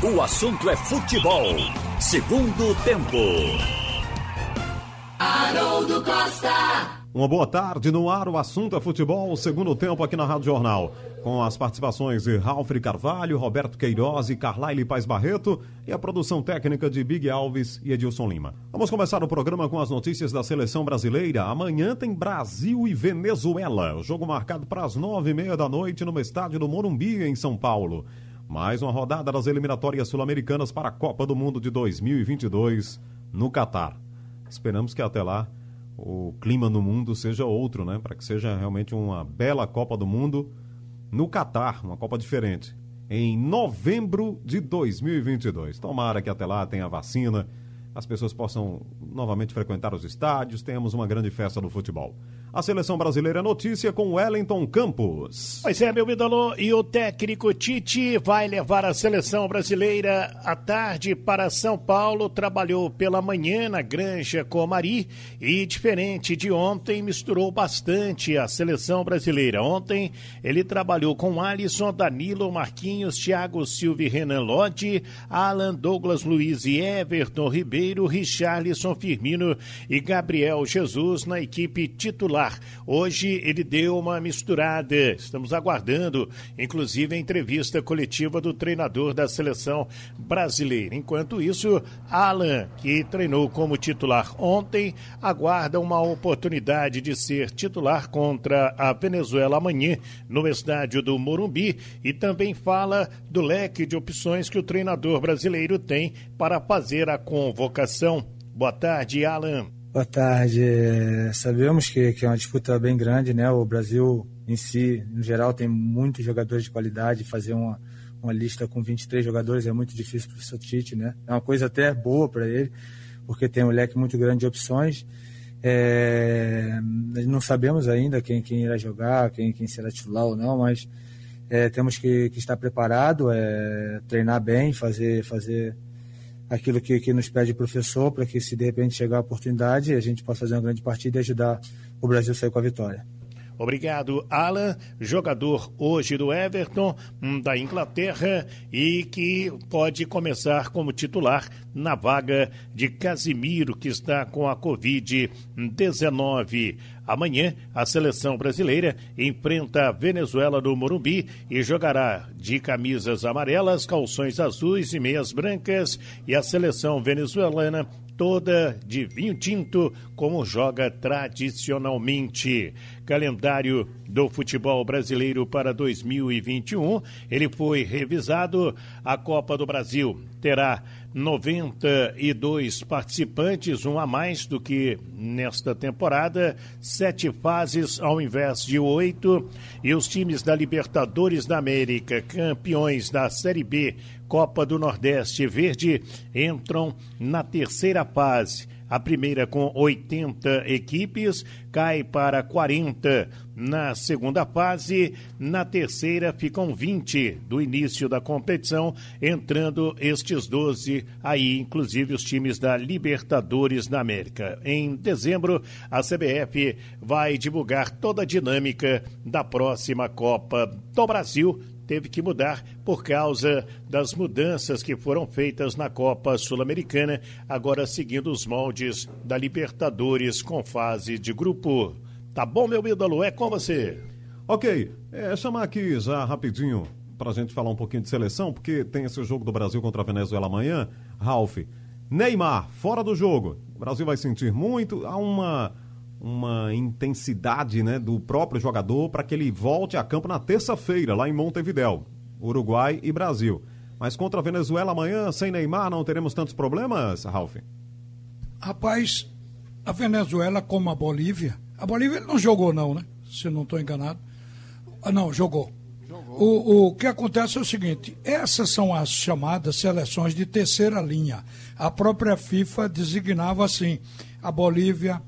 O assunto é futebol. Segundo tempo. Haroldo Costa. Uma boa tarde no ar, o assunto é futebol, segundo tempo aqui na Rádio Jornal. Com as participações de Ralf Carvalho, Roberto Queiroz e Carlaile Paz Barreto e a produção técnica de Big Alves e Edilson Lima. Vamos começar o programa com as notícias da seleção brasileira. Amanhã tem Brasil e Venezuela. O jogo marcado para as nove e meia da noite no estádio do Morumbi, em São Paulo. Mais uma rodada das eliminatórias sul-americanas para a Copa do Mundo de 2022 no Catar. Esperamos que até lá o clima no mundo seja outro, né? Para que seja realmente uma bela Copa do Mundo no Catar, uma Copa diferente, em novembro de 2022. Tomara que até lá tenha vacina, as pessoas possam novamente frequentar os estádios, tenhamos uma grande festa do futebol. A seleção brasileira notícia com Wellington Campos. Pois é, meu ídolo, e o técnico Tite vai levar a seleção brasileira à tarde para São Paulo. Trabalhou pela manhã na Granja Comari e, diferente de ontem, misturou bastante a seleção brasileira. Ontem ele trabalhou com Alisson, Danilo, Marquinhos, Thiago Silva e Renan Lodge, Alan, Douglas Luiz e Everton Ribeiro, Richarlison Firmino e Gabriel Jesus na equipe titular titular. Hoje ele deu uma misturada. Estamos aguardando, inclusive, a entrevista coletiva do treinador da seleção brasileira. Enquanto isso, Alan, que treinou como titular ontem, aguarda uma oportunidade de ser titular contra a Venezuela amanhã no estádio do Morumbi e também fala do leque de opções que o treinador brasileiro tem para fazer a convocação. Boa tarde, Alan. Boa tarde. É, sabemos que, que, é uma disputa bem grande, né? O Brasil em si, no geral, tem muitos jogadores de qualidade. Fazer uma, uma lista com 23 jogadores é muito difícil para o Tite, né? É uma coisa até boa para ele, porque tem um leque muito grande de opções. É, não sabemos ainda quem, quem irá jogar, quem, quem será titular ou não, mas é, temos que, que, estar preparado, é, treinar bem, fazer, fazer aquilo que, que nos pede o professor, para que se de repente chegar a oportunidade, a gente possa fazer uma grande partida e ajudar o Brasil a sair com a vitória. Obrigado, Alan, jogador hoje do Everton, hum, da Inglaterra, e que pode começar como titular na vaga de Casimiro, que está com a Covid-19. Amanhã, a seleção brasileira enfrenta a Venezuela no Morumbi e jogará de camisas amarelas, calções azuis e meias brancas, e a seleção venezuelana toda de vinho tinto, como joga tradicionalmente. Calendário do futebol brasileiro para 2021, ele foi revisado. A Copa do Brasil terá 92 participantes, um a mais do que nesta temporada, sete fases ao invés de oito. E os times da Libertadores da América, campeões da Série B, Copa do Nordeste Verde, entram na terceira fase. A primeira com 80 equipes cai para 40 na segunda fase. Na terceira ficam 20 do início da competição, entrando estes 12 aí, inclusive os times da Libertadores da América. Em dezembro, a CBF vai divulgar toda a dinâmica da próxima Copa do Brasil teve que mudar por causa das mudanças que foram feitas na Copa Sul-Americana, agora seguindo os moldes da Libertadores com fase de grupo. Tá bom, meu ídolo? É com você. Ok, é, chamar aqui já rapidinho para a gente falar um pouquinho de seleção, porque tem esse jogo do Brasil contra a Venezuela amanhã. Ralf, Neymar, fora do jogo. O Brasil vai sentir muito. Há uma uma intensidade né, do próprio jogador para que ele volte a campo na terça-feira, lá em Montevidéu, Uruguai e Brasil. Mas contra a Venezuela amanhã, sem Neymar, não teremos tantos problemas, Ralf? Rapaz, a Venezuela como a Bolívia, a Bolívia não jogou não, né? Se não estou enganado. Ah, não, jogou. jogou. O, o que acontece é o seguinte, essas são as chamadas seleções de terceira linha. A própria FIFA designava assim, a Bolívia,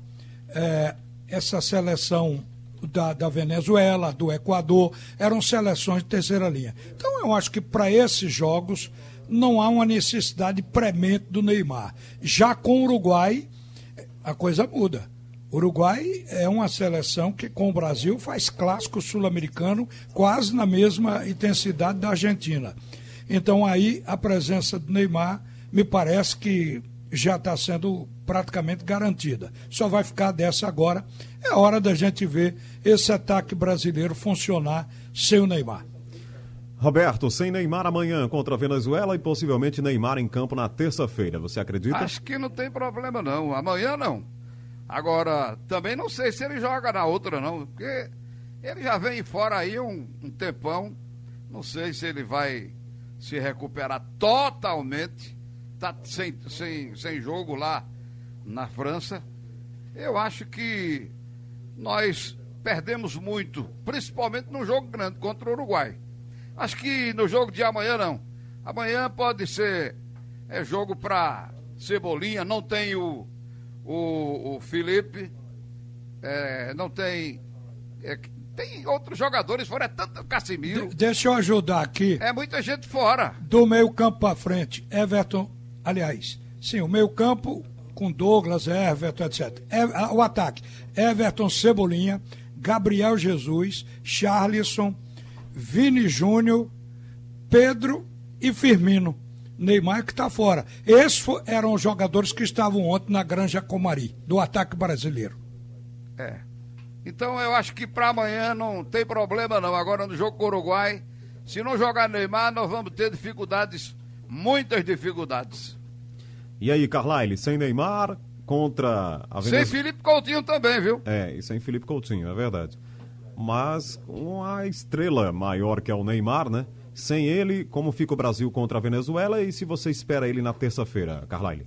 é, essa seleção da, da, Venezuela, do Equador, eram seleções de terceira linha. Então eu acho que para esses jogos não há uma necessidade premente do Neymar. Já com o Uruguai, a coisa muda. O Uruguai é uma seleção que, com o Brasil, faz clássico sul-americano quase na mesma intensidade da Argentina. Então aí a presença do Neymar me parece que já está sendo praticamente garantida. Só vai ficar dessa agora. É hora da gente ver esse ataque brasileiro funcionar sem o Neymar. Roberto, sem Neymar amanhã contra a Venezuela e possivelmente Neymar em campo na terça-feira. Você acredita? Acho que não tem problema não. Amanhã não. Agora, também não sei se ele joga na outra não, porque ele já vem fora aí um, um tempão. Não sei se ele vai se recuperar totalmente. Tá sem, sem, sem jogo lá na França. Eu acho que nós perdemos muito, principalmente no jogo grande contra o Uruguai. Acho que no jogo de amanhã não. Amanhã pode ser é jogo para Cebolinha, não tem o, o, o Felipe, é, não tem. É, tem outros jogadores fora, é tanto Casimiro. De, deixa eu ajudar aqui. É muita gente fora. Do meio campo para frente, Everton, aliás, sim, o meio campo com Douglas, Everton, etc. É, o ataque, Everton Cebolinha, Gabriel Jesus, Charlisson, Vini Júnior, Pedro e Firmino. Neymar que está fora. Esses eram os jogadores que estavam ontem na Granja Comari, do ataque brasileiro. É. Então eu acho que para amanhã não tem problema não. Agora no jogo com o Uruguai, se não jogar Neymar, nós vamos ter dificuldades, muitas dificuldades. E aí, Carlyle, sem Neymar contra a Venezuela. Sem Felipe Coutinho também, viu? É, e sem Felipe Coutinho, é verdade mas com a estrela maior que é o Neymar, né? Sem ele, como fica o Brasil contra a Venezuela e se você espera ele na terça-feira, Carlyle?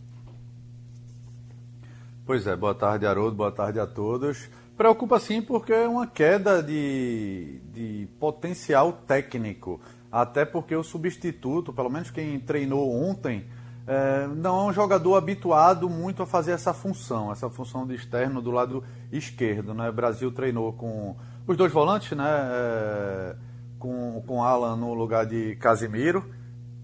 Pois é, boa tarde, Haroldo, boa tarde a todos. Preocupa sim porque é uma queda de, de potencial técnico, até porque o substituto, pelo menos quem treinou ontem, é, não é um jogador habituado muito a fazer essa função, essa função de externo do lado esquerdo. Né? O Brasil treinou com os dois volantes, né? É, com, com Alan no lugar de Casimiro,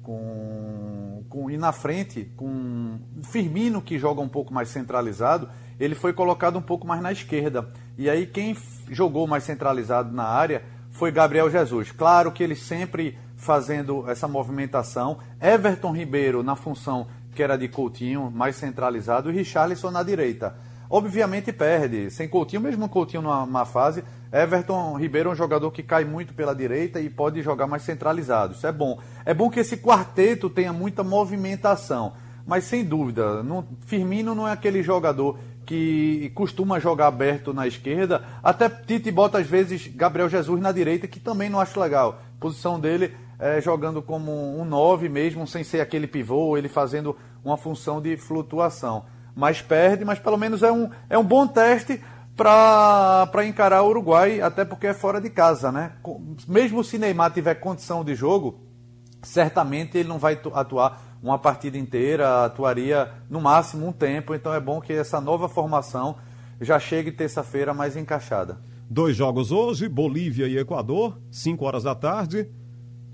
com, com, e na frente, com Firmino, que joga um pouco mais centralizado, ele foi colocado um pouco mais na esquerda. E aí quem jogou mais centralizado na área foi Gabriel Jesus. Claro que ele sempre fazendo essa movimentação. Everton Ribeiro na função que era de Coutinho, mais centralizado, e Richarlison na direita. Obviamente perde. Sem Coutinho, mesmo Coutinho numa, fase, Everton Ribeiro é um jogador que cai muito pela direita e pode jogar mais centralizado. Isso é bom. É bom que esse quarteto tenha muita movimentação. Mas sem dúvida, não, Firmino não é aquele jogador que costuma jogar aberto na esquerda. Até Tite bota às vezes Gabriel Jesus na direita, que também não acho legal. A posição dele é jogando como um 9 mesmo, sem ser aquele pivô, ele fazendo uma função de flutuação. Mas perde, mas pelo menos é um, é um bom teste para encarar o Uruguai, até porque é fora de casa, né? Mesmo se Neymar tiver condição de jogo, certamente ele não vai atuar uma partida inteira, atuaria no máximo um tempo, então é bom que essa nova formação já chegue terça-feira mais encaixada. Dois jogos hoje, Bolívia e Equador, 5 horas da tarde.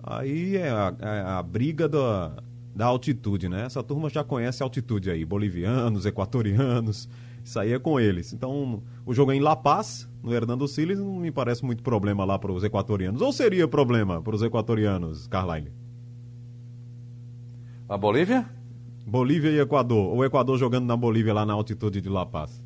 Aí é a, é a briga da, da altitude, né? Essa turma já conhece a altitude aí, bolivianos, equatorianos. Isso aí é com eles. Então, o jogo é em La Paz, no Hernando Siles, não me parece muito problema lá para os equatorianos. Ou seria problema para os equatorianos, Carline? A Bolívia? Bolívia e Equador. O Equador jogando na Bolívia lá na altitude de La Paz.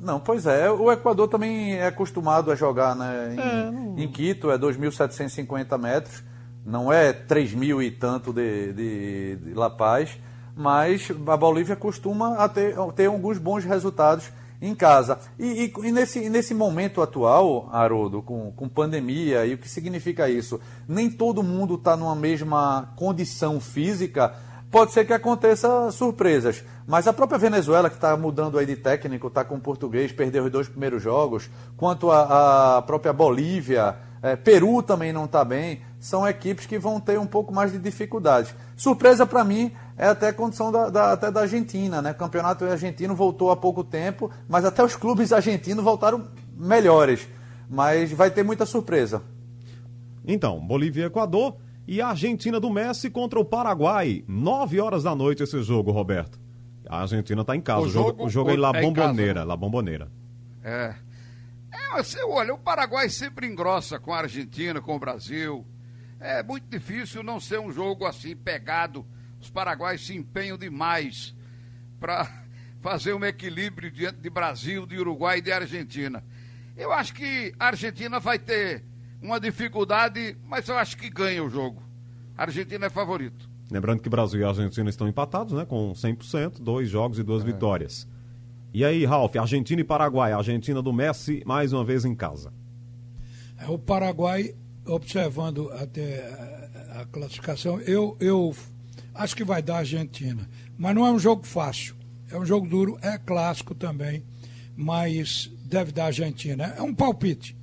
Não, pois é. O Equador também é acostumado a jogar né, em, é, não... em Quito, é 2.750 metros. Não é 3 mil e tanto de, de, de La Paz mas a Bolívia costuma ter, ter alguns bons resultados em casa. E, e, e nesse, nesse momento atual, Haroldo, com, com pandemia, e o que significa isso? Nem todo mundo está numa mesma condição física. Pode ser que aconteça surpresas. Mas a própria Venezuela, que está mudando aí de técnico, está com português, perdeu os dois primeiros jogos. Quanto a, a própria Bolívia, é, Peru também não está bem. São equipes que vão ter um pouco mais de dificuldades. Surpresa para mim é até a condição da, da, até da Argentina, né? O campeonato argentino voltou há pouco tempo, mas até os clubes argentinos voltaram melhores. Mas vai ter muita surpresa. Então, Bolívia e Equador e a Argentina do Messi contra o Paraguai. Nove horas da noite esse jogo, Roberto. A Argentina está em casa. O jogo, o jogo é em La Bombonera. É La Bombonera. É. é você, olha, o Paraguai sempre engrossa com a Argentina, com o Brasil. É muito difícil não ser um jogo assim pegado. Os paraguaios se empenham demais para fazer um equilíbrio diante de Brasil, de Uruguai e de Argentina. Eu acho que a Argentina vai ter uma dificuldade, mas eu acho que ganha o jogo. A Argentina é favorito. Lembrando que Brasil e Argentina estão empatados, né? Com 100%, dois jogos e duas é. vitórias. E aí, Ralf, Argentina e Paraguai. Argentina do Messi, mais uma vez em casa. É, o Paraguai, observando até a, classificação, eu, eu acho que vai dar a Argentina. Mas não é um jogo fácil. É um jogo duro, é clássico também, mas deve dar a Argentina. É um palpite.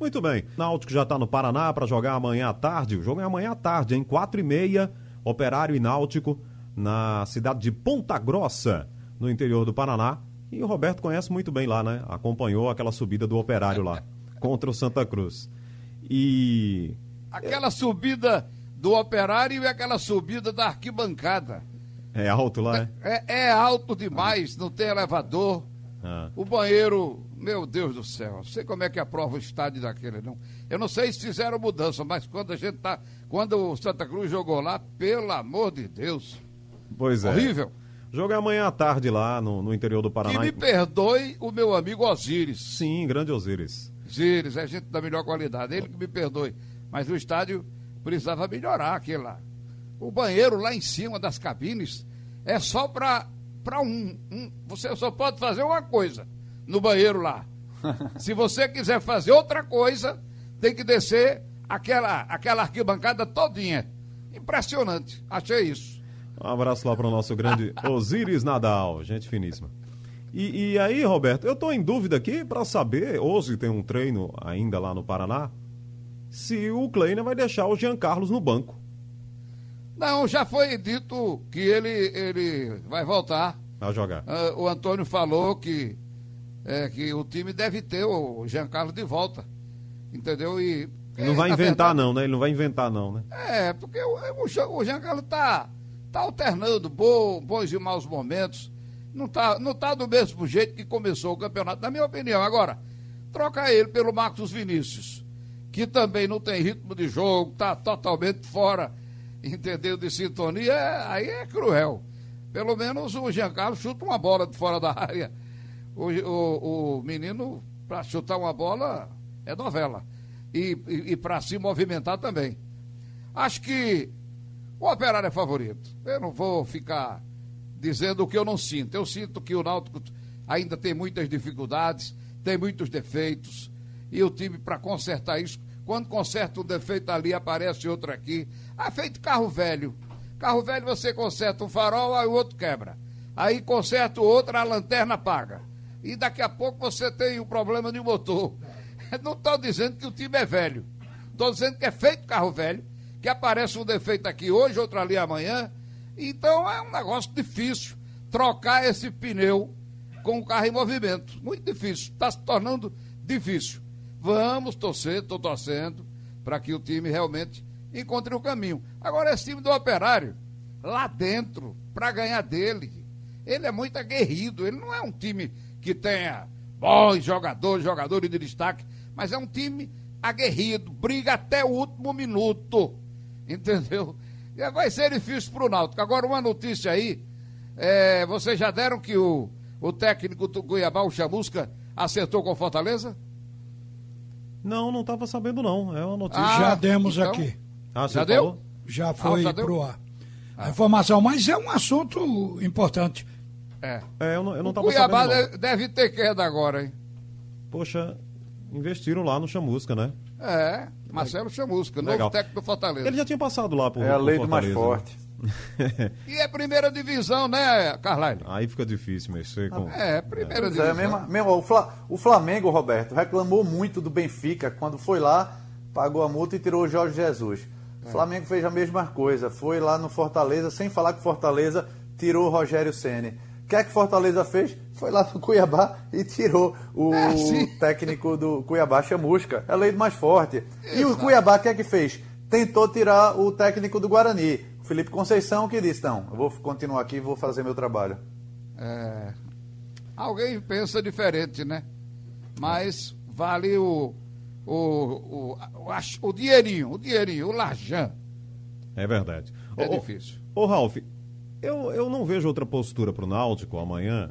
Muito bem. Náutico já está no Paraná para jogar amanhã à tarde. O jogo é amanhã à tarde, em quatro e meia. Operário e Náutico na cidade de Ponta Grossa, no interior do Paraná. E o Roberto conhece muito bem lá, né? Acompanhou aquela subida do Operário lá contra o Santa Cruz. E aquela subida do Operário e aquela subida da arquibancada. É alto lá, é? É, é alto demais, não tem elevador. Ah. O banheiro, meu Deus do céu, não sei como é que aprova o estádio daquele, não. Eu não sei se fizeram mudança, mas quando a gente tá. Quando o Santa Cruz jogou lá, pelo amor de Deus. Pois é. Horrível. Jogo é amanhã à tarde lá no, no interior do Paraná. Que me perdoe o meu amigo Osíris. Sim, grande Osíris. Osíris, é gente da melhor qualidade. Ele que me perdoe. Mas o estádio precisava melhorar aquele lá. O banheiro lá em cima das cabines é só para um, um. Você só pode fazer uma coisa no banheiro lá. Se você quiser fazer outra coisa, tem que descer aquela, aquela arquibancada todinha. Impressionante. Achei isso. Um abraço lá para o nosso grande Osíris Nadal, gente finíssima. E, e aí, Roberto, eu estou em dúvida aqui para saber, hoje tem um treino ainda lá no Paraná, se o Kleiner vai deixar o Jean Carlos no banco. Não, já foi dito que ele, ele vai voltar. A jogar. Uh, o Antônio falou que, é, que o time deve ter o Jean Carlos de volta. Entendeu? E. Ele não vai inventar, verdade, não, né? Ele não vai inventar, não, né? É, porque o, o, o Jean Carlos tá, tá alternando bons, bons e maus momentos. Não tá, não tá do mesmo jeito que começou o campeonato, na minha opinião. Agora, troca ele pelo Marcos Vinícius, que também não tem ritmo de jogo, tá totalmente fora entendeu, de sintonia, é, aí é cruel. Pelo menos o Giancarlo chuta uma bola de fora da área. O, o, o menino, para chutar uma bola, é novela. E, e, e para se movimentar também. Acho que o Operário é favorito. Eu não vou ficar dizendo o que eu não sinto. Eu sinto que o Náutico ainda tem muitas dificuldades, tem muitos defeitos. E o time, para consertar isso, quando conserta um defeito ali, aparece outro aqui. Ah, feito carro velho. Carro velho você conserta um farol, aí o outro quebra. Aí conserta o outro, a lanterna apaga. E daqui a pouco você tem o um problema de motor. Não estou dizendo que o time é velho. Estou dizendo que é feito carro velho, que aparece um defeito aqui hoje, outro ali amanhã. Então é um negócio difícil trocar esse pneu com o carro em movimento. Muito difícil. Está se tornando difícil. Vamos torcer, estou torcendo, para que o time realmente encontre o caminho. Agora, esse time do Operário, lá dentro, para ganhar dele, ele é muito aguerrido. Ele não é um time que tenha bons jogadores, jogadores de destaque, mas é um time aguerrido, briga até o último minuto. Entendeu? E vai ser difícil para o Náutico. Agora, uma notícia aí: é, vocês já deram que o, o técnico do Cuiabá, o Chamusca, acertou com Fortaleza? Não, não estava sabendo não. É uma notícia. Ah, já demos então... aqui. Ah, já deu? Já ah, foi ah, pro ar. A informação, mas é um assunto importante. É. é eu não, eu não o Cuiabá sabendo, não. deve ter queda agora, hein? Poxa, investiram lá no Chamusca, né? É, Marcelo Chamusca, Legal. novo técnico do Fortaleza. Ele já tinha passado lá por É a lei do mais forte. e é primeira divisão, né, Carlyle? Aí fica difícil mexer com. É, primeira é. divisão. É, mesmo, mesmo, o Flamengo, Roberto, reclamou muito do Benfica quando foi lá, pagou a multa e tirou o Jorge Jesus. O é. Flamengo fez a mesma coisa, foi lá no Fortaleza, sem falar que Fortaleza tirou o Rogério Ceni. O que é que Fortaleza fez? Foi lá no Cuiabá e tirou o é, técnico do Cuiabá, Chamusca. É a lei do mais forte. Exato. E o Cuiabá, o que é que fez? Tentou tirar o técnico do Guarani. Felipe Conceição que disse, não, eu vou continuar aqui e vou fazer meu trabalho. É, alguém pensa diferente, né? Mas vale o, o, o, o, o dinheirinho, o dinheirinho, o Lajan. É verdade. É ô, difícil. Ô, Ralf, eu, eu não vejo outra postura para o Náutico amanhã.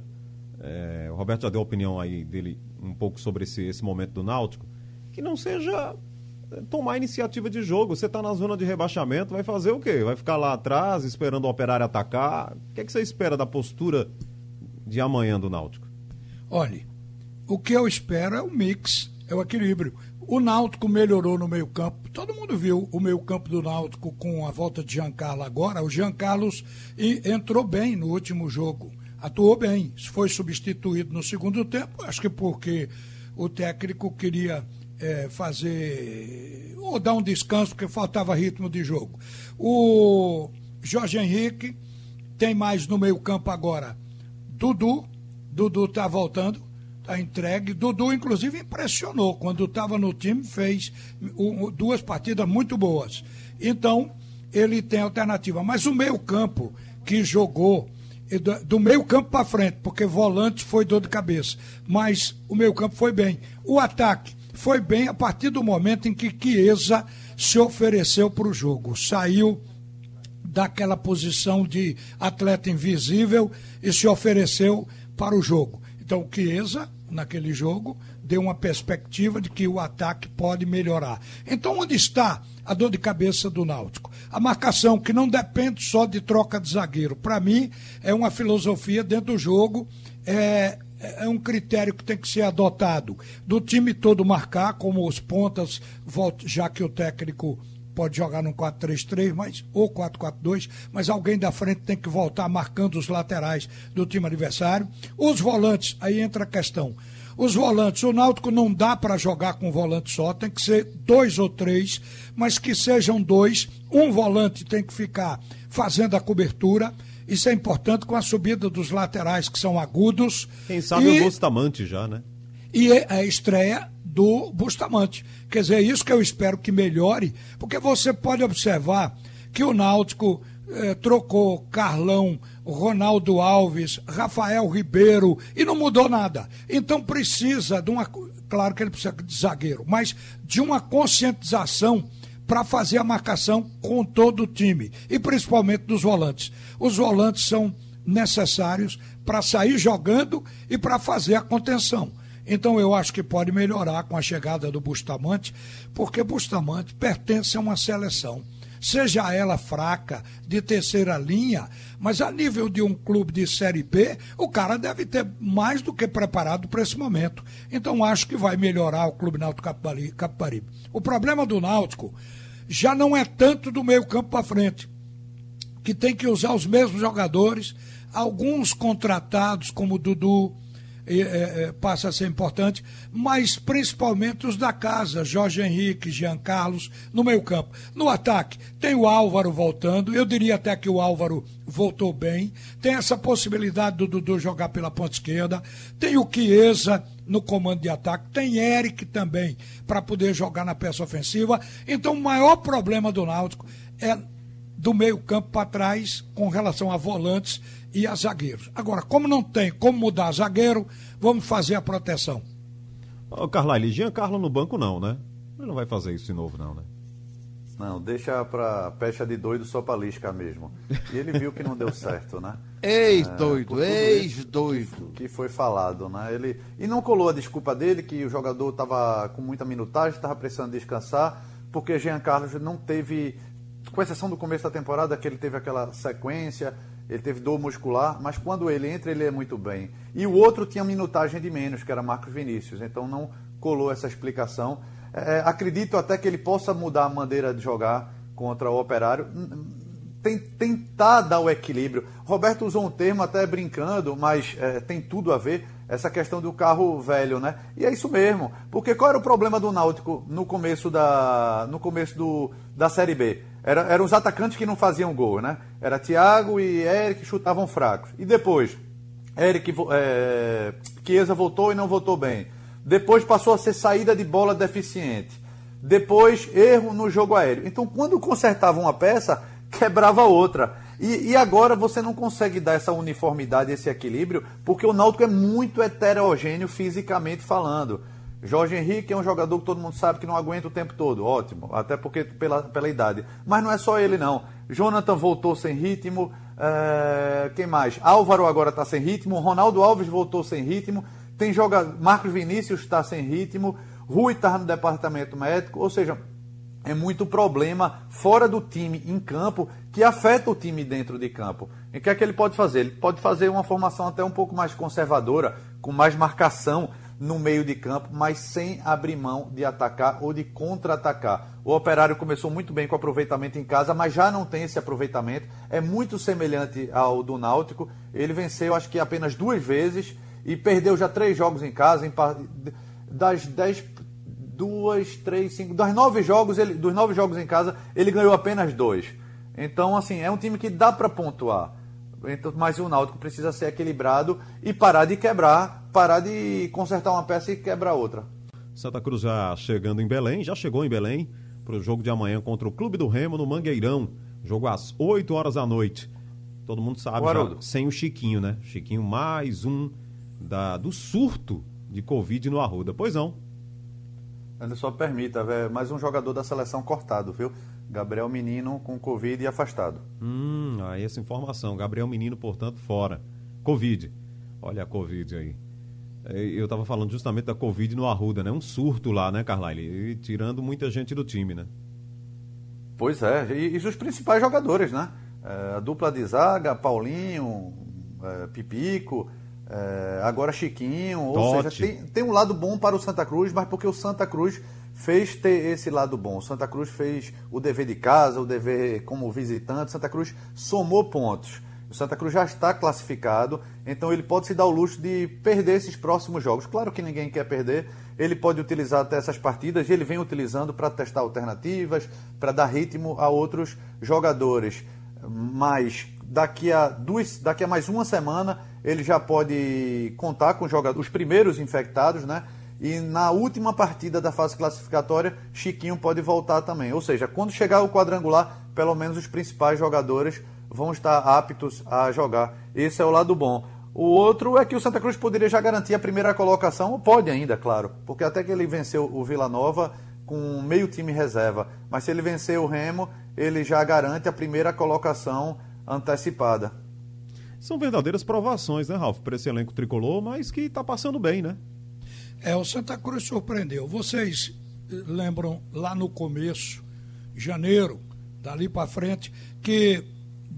É, o Roberto já deu a opinião aí dele um pouco sobre esse, esse momento do Náutico. Que não seja tomar iniciativa de jogo. Você está na zona de rebaixamento, vai fazer o quê? Vai ficar lá atrás esperando o operário atacar? O que, é que você espera da postura de amanhã do Náutico? Olhe, o que eu espero é o mix, é o equilíbrio. O Náutico melhorou no meio campo. Todo mundo viu o meio campo do Náutico com a volta de Giancarlo agora. O Giancarlo entrou bem no último jogo. Atuou bem. Foi substituído no segundo tempo. Acho que porque o técnico queria é, fazer ou dar um descanso porque faltava ritmo de jogo. O Jorge Henrique tem mais no meio campo agora. Dudu, Dudu está voltando, está entregue. Dudu, inclusive, impressionou. Quando estava no time, fez duas partidas muito boas. Então, ele tem alternativa. Mas o meio campo que jogou do meio campo para frente, porque volante foi dor de cabeça, mas o meio campo foi bem. O ataque foi bem a partir do momento em que Chiesa se ofereceu para o jogo. Saiu daquela posição de atleta invisível e se ofereceu para o jogo. Então, o Chiesa, naquele jogo, deu uma perspectiva de que o ataque pode melhorar. Então, onde está a dor de cabeça do Náutico? A marcação, que não depende só de troca de zagueiro. Para mim, é uma filosofia dentro do jogo. É, é, um critério que tem que ser adotado do time todo marcar, como os pontas, já que o técnico pode jogar no 4-3-3, mas ou 4-4-2, mas alguém da frente tem que voltar marcando os laterais do time adversário. Os volantes, aí entra a questão. Os volantes, o Náutico não dá para jogar com volante só, tem que ser dois ou três, mas que sejam dois. Um volante tem que ficar fazendo a cobertura isso é importante com a subida dos laterais, que são agudos. Quem sabe e, o Bustamante já, né? E é a estreia do Bustamante. Quer dizer, é isso que eu espero que melhore, porque você pode observar que o Náutico eh, trocou Carlão, Ronaldo Alves, Rafael Ribeiro e não mudou nada. Então precisa de uma. Claro que ele precisa de zagueiro, mas de uma conscientização para fazer a marcação com todo o time e principalmente dos volantes. Os volantes são necessários para sair jogando e para fazer a contenção. Então eu acho que pode melhorar com a chegada do Bustamante, porque Bustamante pertence a uma seleção seja ela fraca, de terceira linha, mas a nível de um clube de Série B, o cara deve ter mais do que preparado para esse momento. Então acho que vai melhorar o Clube Náutico Capibaribe. O problema do Náutico já não é tanto do meio campo para frente, que tem que usar os mesmos jogadores, alguns contratados como Dudu, é, é, passa a ser importante, mas principalmente os da casa, Jorge Henrique, Jean Carlos, no meio campo. No ataque, tem o Álvaro voltando, eu diria até que o Álvaro voltou bem, tem essa possibilidade do Dudu jogar pela ponta esquerda, tem o Chiesa no comando de ataque, tem Eric também para poder jogar na peça ofensiva. Então o maior problema do Náutico é do meio campo para trás com relação a volantes e a zagueiros. Agora, como não tem como mudar zagueiro, vamos fazer a proteção. Ô, Carlyle, Giancarlo no banco não, né? Ele não vai fazer isso de novo, não, né? Não, deixa pra pecha de doido só pra lisca mesmo. E ele viu que não deu certo, né? Ex-doido, é, ex-doido. Que foi falado, né? Ele, e não colou a desculpa dele, que o jogador estava com muita minutagem, estava precisando descansar, porque Jean Carlos não teve, com exceção do começo da temporada, que ele teve aquela sequência, ele teve dor muscular, mas quando ele entra, ele é muito bem. E o outro tinha minutagem de menos, que era Marcos Vinícius, então não colou essa explicação. É, acredito até que ele possa mudar a maneira de jogar contra o Operário, tem, tentar dar o equilíbrio. Roberto usou um termo até brincando, mas é, tem tudo a ver, essa questão do carro velho, né? E é isso mesmo, porque qual era o problema do Náutico no começo da, no começo do, da Série B? Era, eram os atacantes que não faziam gol, né? Era Thiago e Eric que chutavam fracos. E depois, Eric é, Chiesa voltou e não voltou bem. Depois passou a ser saída de bola deficiente. Depois, erro no jogo aéreo. Então, quando consertava uma peça, quebrava outra. E, e, agora você não consegue dar essa uniformidade, esse equilíbrio, porque o Náutico é muito heterogêneo fisicamente falando. Jorge Henrique é um jogador que todo mundo sabe que não aguenta o tempo todo, ótimo, até porque pela, pela idade. Mas não é só ele, não. Jonathan voltou sem ritmo. É... Quem mais? Álvaro agora está sem ritmo. Ronaldo Alves voltou sem ritmo. Tem joga... Marcos Vinícius está sem ritmo. Rui está no departamento médico. Ou seja, é muito problema fora do time em campo que afeta o time dentro de campo. E o que é que ele pode fazer? Ele pode fazer uma formação até um pouco mais conservadora, com mais marcação no meio de campo, mas sem abrir mão de atacar ou de contra-atacar. O Operário começou muito bem com aproveitamento em casa, mas já não tem esse aproveitamento. É muito semelhante ao do Náutico. Ele venceu, acho que apenas duas vezes e perdeu já três jogos em casa. Das dez, duas, três, cinco, das nove jogos, ele, dos nove jogos em casa, ele ganhou apenas dois. Então, assim, é um time que dá para pontuar. Então, mas o Náutico precisa ser equilibrado e parar de quebrar, parar de consertar uma peça e quebrar outra. Santa Cruz já chegando em Belém, já chegou em Belém para o jogo de amanhã contra o Clube do Remo no Mangueirão. Jogo às 8 horas da noite. Todo mundo sabe, já, sem o Chiquinho, né? Chiquinho mais um da, do surto de Covid no Arruda. Pois não. Ainda só permita, mais um jogador da seleção cortado, viu? Gabriel Menino com Covid e afastado. Hum, aí essa informação. Gabriel Menino, portanto, fora. Covid. Olha a Covid aí. É, eu estava falando justamente da Covid no Arruda, né? Um surto lá, né, Carlyle? E tirando muita gente do time, né? Pois é, e, e os principais jogadores, né? É, a dupla de zaga, Paulinho, é, Pipico, é, agora Chiquinho. Tote. Ou seja, tem, tem um lado bom para o Santa Cruz, mas porque o Santa Cruz fez ter esse lado bom. Santa Cruz fez o dever de casa, o dever como visitante. Santa Cruz somou pontos. O Santa Cruz já está classificado, então ele pode se dar o luxo de perder esses próximos jogos. Claro que ninguém quer perder, ele pode utilizar até essas partidas, ele vem utilizando para testar alternativas, para dar ritmo a outros jogadores. Mas daqui a, duas, daqui a mais uma semana ele já pode contar com os, jogadores, os primeiros infectados, né? E na última partida da fase classificatória, Chiquinho pode voltar também. Ou seja, quando chegar o quadrangular, pelo menos os principais jogadores vão estar aptos a jogar. Esse é o lado bom. O outro é que o Santa Cruz poderia já garantir a primeira colocação, ou pode ainda, claro, porque até que ele venceu o Vila Nova com meio time reserva. Mas se ele vencer o Remo, ele já garante a primeira colocação antecipada. São verdadeiras provações, né, Ralf, para esse elenco tricolor, mas que está passando bem, né? É, o Santa Cruz surpreendeu. Vocês eh, lembram lá no começo, janeiro, dali para frente, que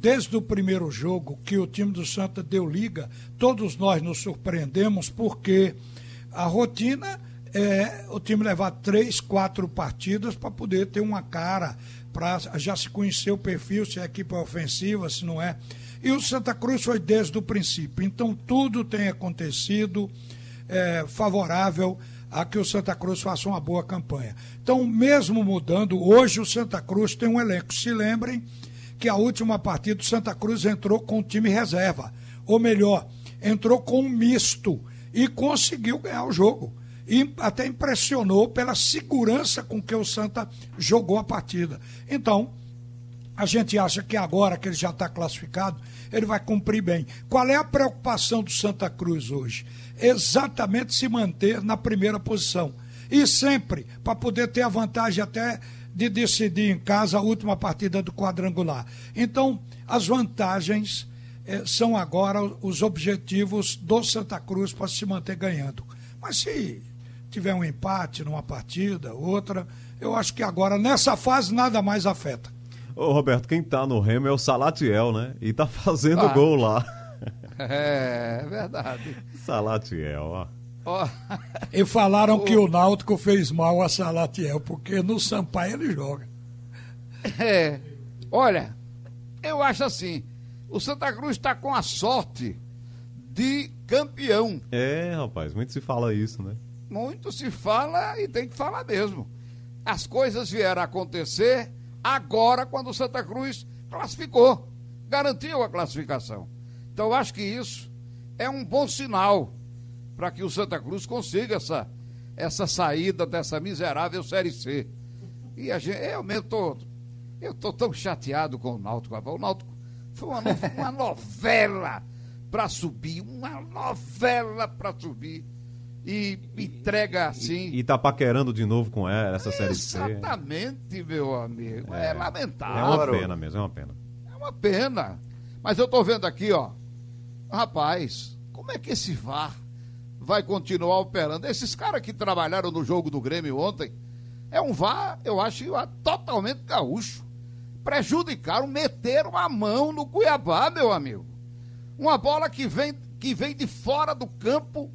desde o primeiro jogo que o time do Santa deu liga, todos nós nos surpreendemos porque a rotina é o time levar três, quatro partidas para poder ter uma cara, para já se conhecer o perfil, se a equipe é ofensiva, se não é. E o Santa Cruz foi desde o princípio. Então tudo tem acontecido é, favorável a que o Santa Cruz faça uma boa campanha. Então, mesmo mudando, hoje o Santa Cruz tem um elenco. Se lembrem que a última partida o Santa Cruz entrou com o time reserva, ou melhor, entrou com um misto e conseguiu ganhar o jogo. E até impressionou pela segurança com que o Santa jogou a partida. Então, a gente acha que agora que ele já está classificado, ele vai cumprir bem. Qual é a preocupação do Santa Cruz hoje? Exatamente se manter na primeira posição. E sempre, para poder ter a vantagem até de decidir em casa a última partida do quadrangular. Então, as vantagens eh, são agora os objetivos do Santa Cruz para se manter ganhando. Mas se tiver um empate numa partida, outra, eu acho que agora, nessa fase, nada mais afeta. Ô Roberto, quem tá no Remo é o Salatiel, né? E tá fazendo ah. gol lá. É, é verdade. Salatiel, ó. Oh. E falaram que o Náutico fez mal a Salatiel, porque no Sampaio ele joga. É. Olha, eu acho assim, o Santa Cruz está com a sorte de campeão. É, rapaz, muito se fala isso, né? Muito se fala e tem que falar mesmo. As coisas vieram a acontecer agora quando o Santa Cruz classificou, garantiu a classificação. Então, eu acho que isso é um bom sinal para que o Santa Cruz consiga essa, essa saída dessa miserável Série C. E a gente, eu mesmo tô, eu tô tão chateado com o Náutico. O Náutico foi uma, uma novela para subir, uma novela para subir. e entrega assim. E, e tá paquerando de novo com ela, essa série C. Exatamente, meu amigo. É, é lamentável. É uma pena mesmo, é uma pena. É uma pena. Mas eu tô vendo aqui, ó. Rapaz, como é que esse VAR vai continuar operando? Esses caras que trabalharam no jogo do Grêmio ontem, é um VAR, eu acho, totalmente gaúcho. Prejudicaram, meteram a mão no Cuiabá, meu amigo. Uma bola que vem, que vem de fora do campo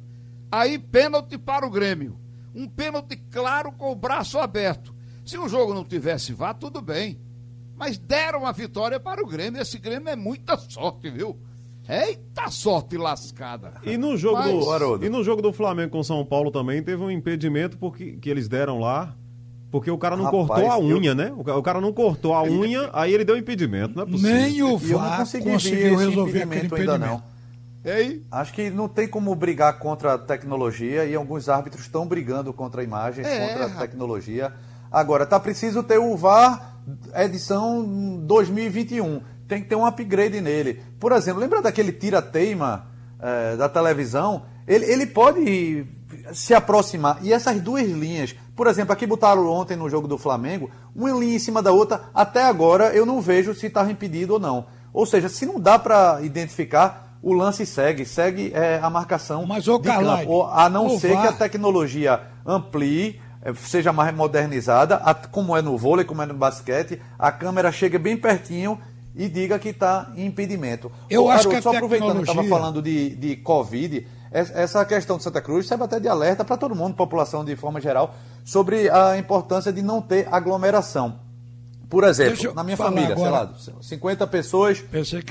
Aí pênalti para o Grêmio. Um pênalti claro com o braço aberto. Se o jogo não tivesse vá, tudo bem. Mas deram a vitória para o Grêmio. Esse Grêmio é muita sorte, viu? Eita sorte lascada. E no jogo Mas... do e no jogo do Flamengo com São Paulo também teve um impedimento porque que eles deram lá. Porque o cara não Rapaz, cortou a unha, eu... né? O cara não cortou a unha, aí ele deu impedimento, não é possível. Nem o VAR conseguiu resolver aquele impedimento. Ainda não. E aí? Acho que não tem como brigar contra a tecnologia e alguns árbitros estão brigando contra a imagem, é, contra a tecnologia. Agora, tá preciso ter o VAR edição 2021. Tem que ter um upgrade nele. Por exemplo, lembra daquele tira-teima é, da televisão? Ele, ele pode se aproximar. E essas duas linhas, por exemplo, aqui botaram ontem no jogo do Flamengo, uma linha em cima da outra, até agora eu não vejo se estava impedido ou não. Ou seja, se não dá para identificar, o lance segue, segue é, a marcação Mas, ô, de campo, a não ser VAR... que a tecnologia amplie, é, seja mais modernizada, como é no vôlei, como é no basquete, a câmera chega bem pertinho e diga que está em impedimento. Eu Ô, acho que só aproveitando que estava falando de, de Covid, essa questão de Santa Cruz serve até de alerta para todo mundo, população de forma geral, sobre a importância de não ter aglomeração. Por exemplo, na minha família, agora. sei lá, 50 pessoas,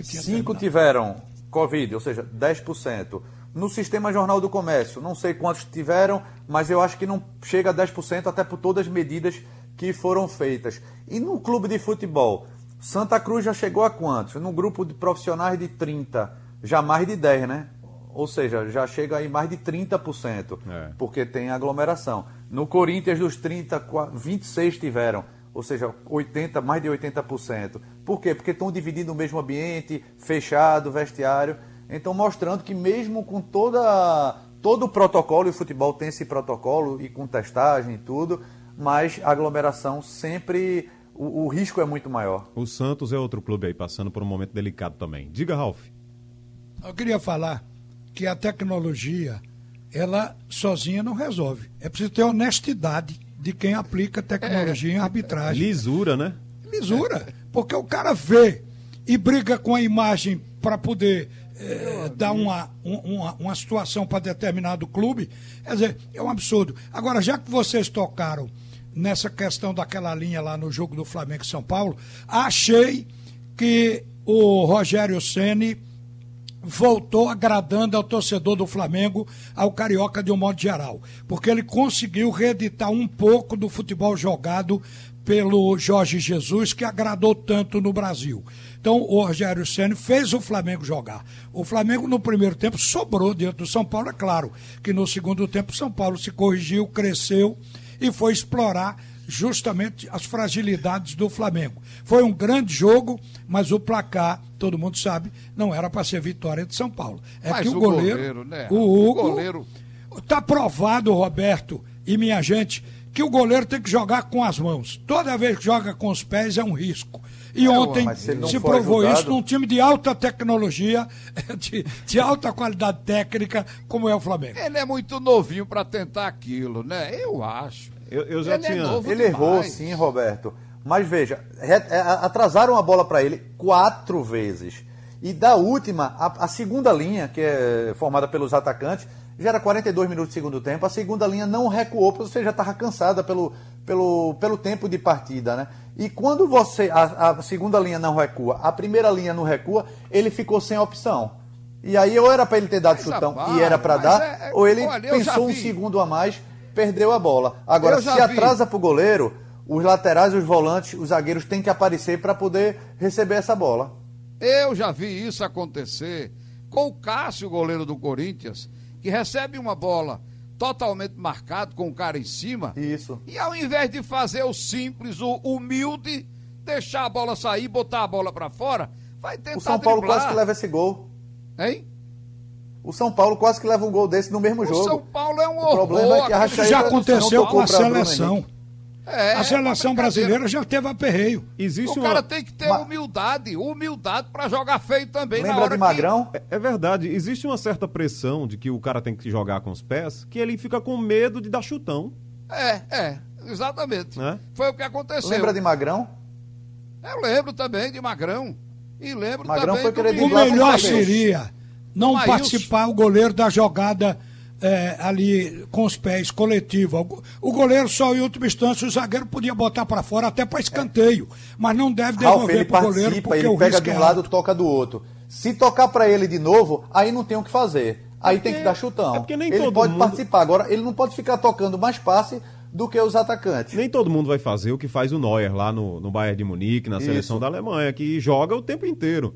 5 tiveram Covid, ou seja, 10%. No sistema Jornal do Comércio, não sei quantos tiveram, mas eu acho que não chega a 10%, até por todas as medidas que foram feitas. E no clube de futebol, Santa Cruz já chegou a quantos? No grupo de profissionais de 30, já mais de 10, né? Ou seja, já chega aí mais de 30%, é. porque tem aglomeração. No Corinthians, dos 30, 26 tiveram ou seja, 80, mais de 80%. Por quê? Porque estão dividindo o mesmo ambiente, fechado, vestiário. Então, mostrando que mesmo com toda, todo o protocolo, e o futebol tem esse protocolo, e com testagem e tudo, mas a aglomeração sempre, o, o risco é muito maior. O Santos é outro clube aí, passando por um momento delicado também. Diga, Ralf. Eu queria falar que a tecnologia, ela sozinha não resolve. É preciso ter honestidade de quem aplica tecnologia é. em arbitragem. Lisura, né? Lisura. Porque o cara vê e briga com a imagem para poder é, dar uma, uma, uma situação para determinado clube. Quer dizer, é um absurdo. Agora, já que vocês tocaram nessa questão daquela linha lá no jogo do Flamengo e São Paulo, achei que o Rogério Ceni voltou agradando ao torcedor do Flamengo, ao carioca de um modo geral, porque ele conseguiu reeditar um pouco do futebol jogado pelo Jorge Jesus, que agradou tanto no Brasil. Então, o Rogério Senna fez o Flamengo jogar. O Flamengo, no primeiro tempo, sobrou dentro do São Paulo. É claro que no segundo tempo, São Paulo se corrigiu, cresceu e foi explorar justamente as fragilidades do Flamengo. Foi um grande jogo, mas o placar, todo mundo sabe, não era para ser vitória de São Paulo. É mas que o, goleiro, goleiro né? o Hugo, o goleiro... tá provado, Roberto e minha gente, que o goleiro tem que jogar com as mãos. Toda vez que joga com os pés é um risco. E é, ontem se, se provou ajudado... isso num time de alta tecnologia, de, de, alta qualidade técnica, como é o Flamengo. Ele é muito novinho para tentar aquilo, né? Eu acho. Eu, eu já ele é tinha. É ele errou, sim, Roberto. Mas veja, é, atrasaram a bola para ele quatro vezes. E da última, a, a, segunda linha, que é formada pelos atacantes, já era 42 minutos de segundo tempo. A segunda linha não recuou, porque você já estava cansada pelo, pelo, pelo tempo de partida, né? E quando você a, a, segunda linha não recua, a primeira linha não recua, ele ficou sem opção. E aí ou era para ele ter dado mas, chutão rapaz, e era para dar, é, é, ou ele olha, pensou um segundo a mais perdeu a bola. Agora, se atrasa para o goleiro, os laterais, os volantes, os zagueiros têm que aparecer para poder receber essa bola. Eu já vi isso acontecer com o Cássio, goleiro do Corinthians, que recebe uma bola totalmente marcado com o cara em cima. Isso. E ao invés de fazer o simples, o humilde, deixar a bola sair, botar a bola para fora, vai tentar O São Paulo driblar. quase que leva esse gol. Hein? O São Paulo quase que leva um gol desse no mesmo o jogo. São Paulo é um horror. O problema é que a já aconteceu com a seleção. É, a seleção é brasileira já teve aperreio. Existe O uma... cara tem que ter humildade, humildade pra jogar feio também na Lembra hora de Magrão? É- É verdade, existe uma certa pressão de que o cara tem que jogar com os pés, que ele fica com medo de dar chutão. que... É, é, exatamente. Né? Foi o que aconteceu. Lembra de Magrão? Eu lembro também de Magrão. E lembro Magrão também foi do O melhor seria não Maílson. participar o goleiro da jogada é, ali com os pés, coletiva. O go- O goleiro só em última instância, o zagueiro podia botar para fora até para escanteio, mas não deve devolver ele para o goleiro participa, porque ele o pega risco de um é lado, toca do outro. Se tocar pra ele de novo, aí não tem o que fazer. Aí tem que dar chutão. é porque nem ele todo pode mundo- participar. Agora, ele não pode ficar tocando mais passe do que os atacantes. Nem todo mundo vai fazer o que faz o Neuer lá no, no Bayern de Munique, na Isso. seleção da Alemanha, que joga o tempo inteiro.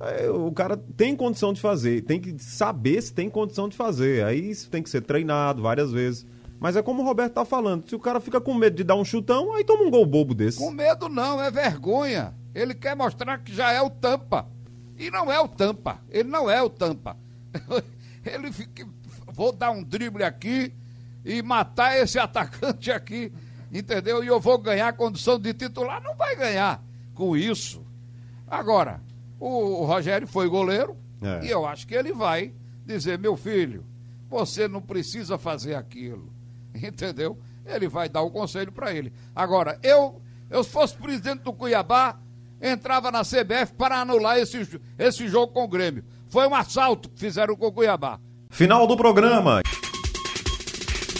É, O cara tem condição de fazer, tem que saber se tem condição de fazer. Aí isso tem que ser treinado várias vezes. Mas é como o Roberto tá falando, se o cara fica com medo de dar um chutão, aí toma um gol bobo desse. Com medo não, é vergonha. Ele quer mostrar que já é o tampa. E não é o tampa. Ele não é o tampa. Ele fica. Vou dar um drible aqui e matar esse atacante aqui. Entendeu? E eu vou ganhar a condição de titular. Não vai ganhar com isso. Agora, o, Rogério foi goleiro É. e eu acho que ele vai dizer: meu filho, você não precisa fazer aquilo. Entendeu? Ele vai dar o conselho para ele. Agora, eu, eu se fosse presidente do Cuiabá, entrava na CBF para anular esse, esse jogo com o Grêmio. Foi um assalto que fizeram com o Cuiabá. Final do programa.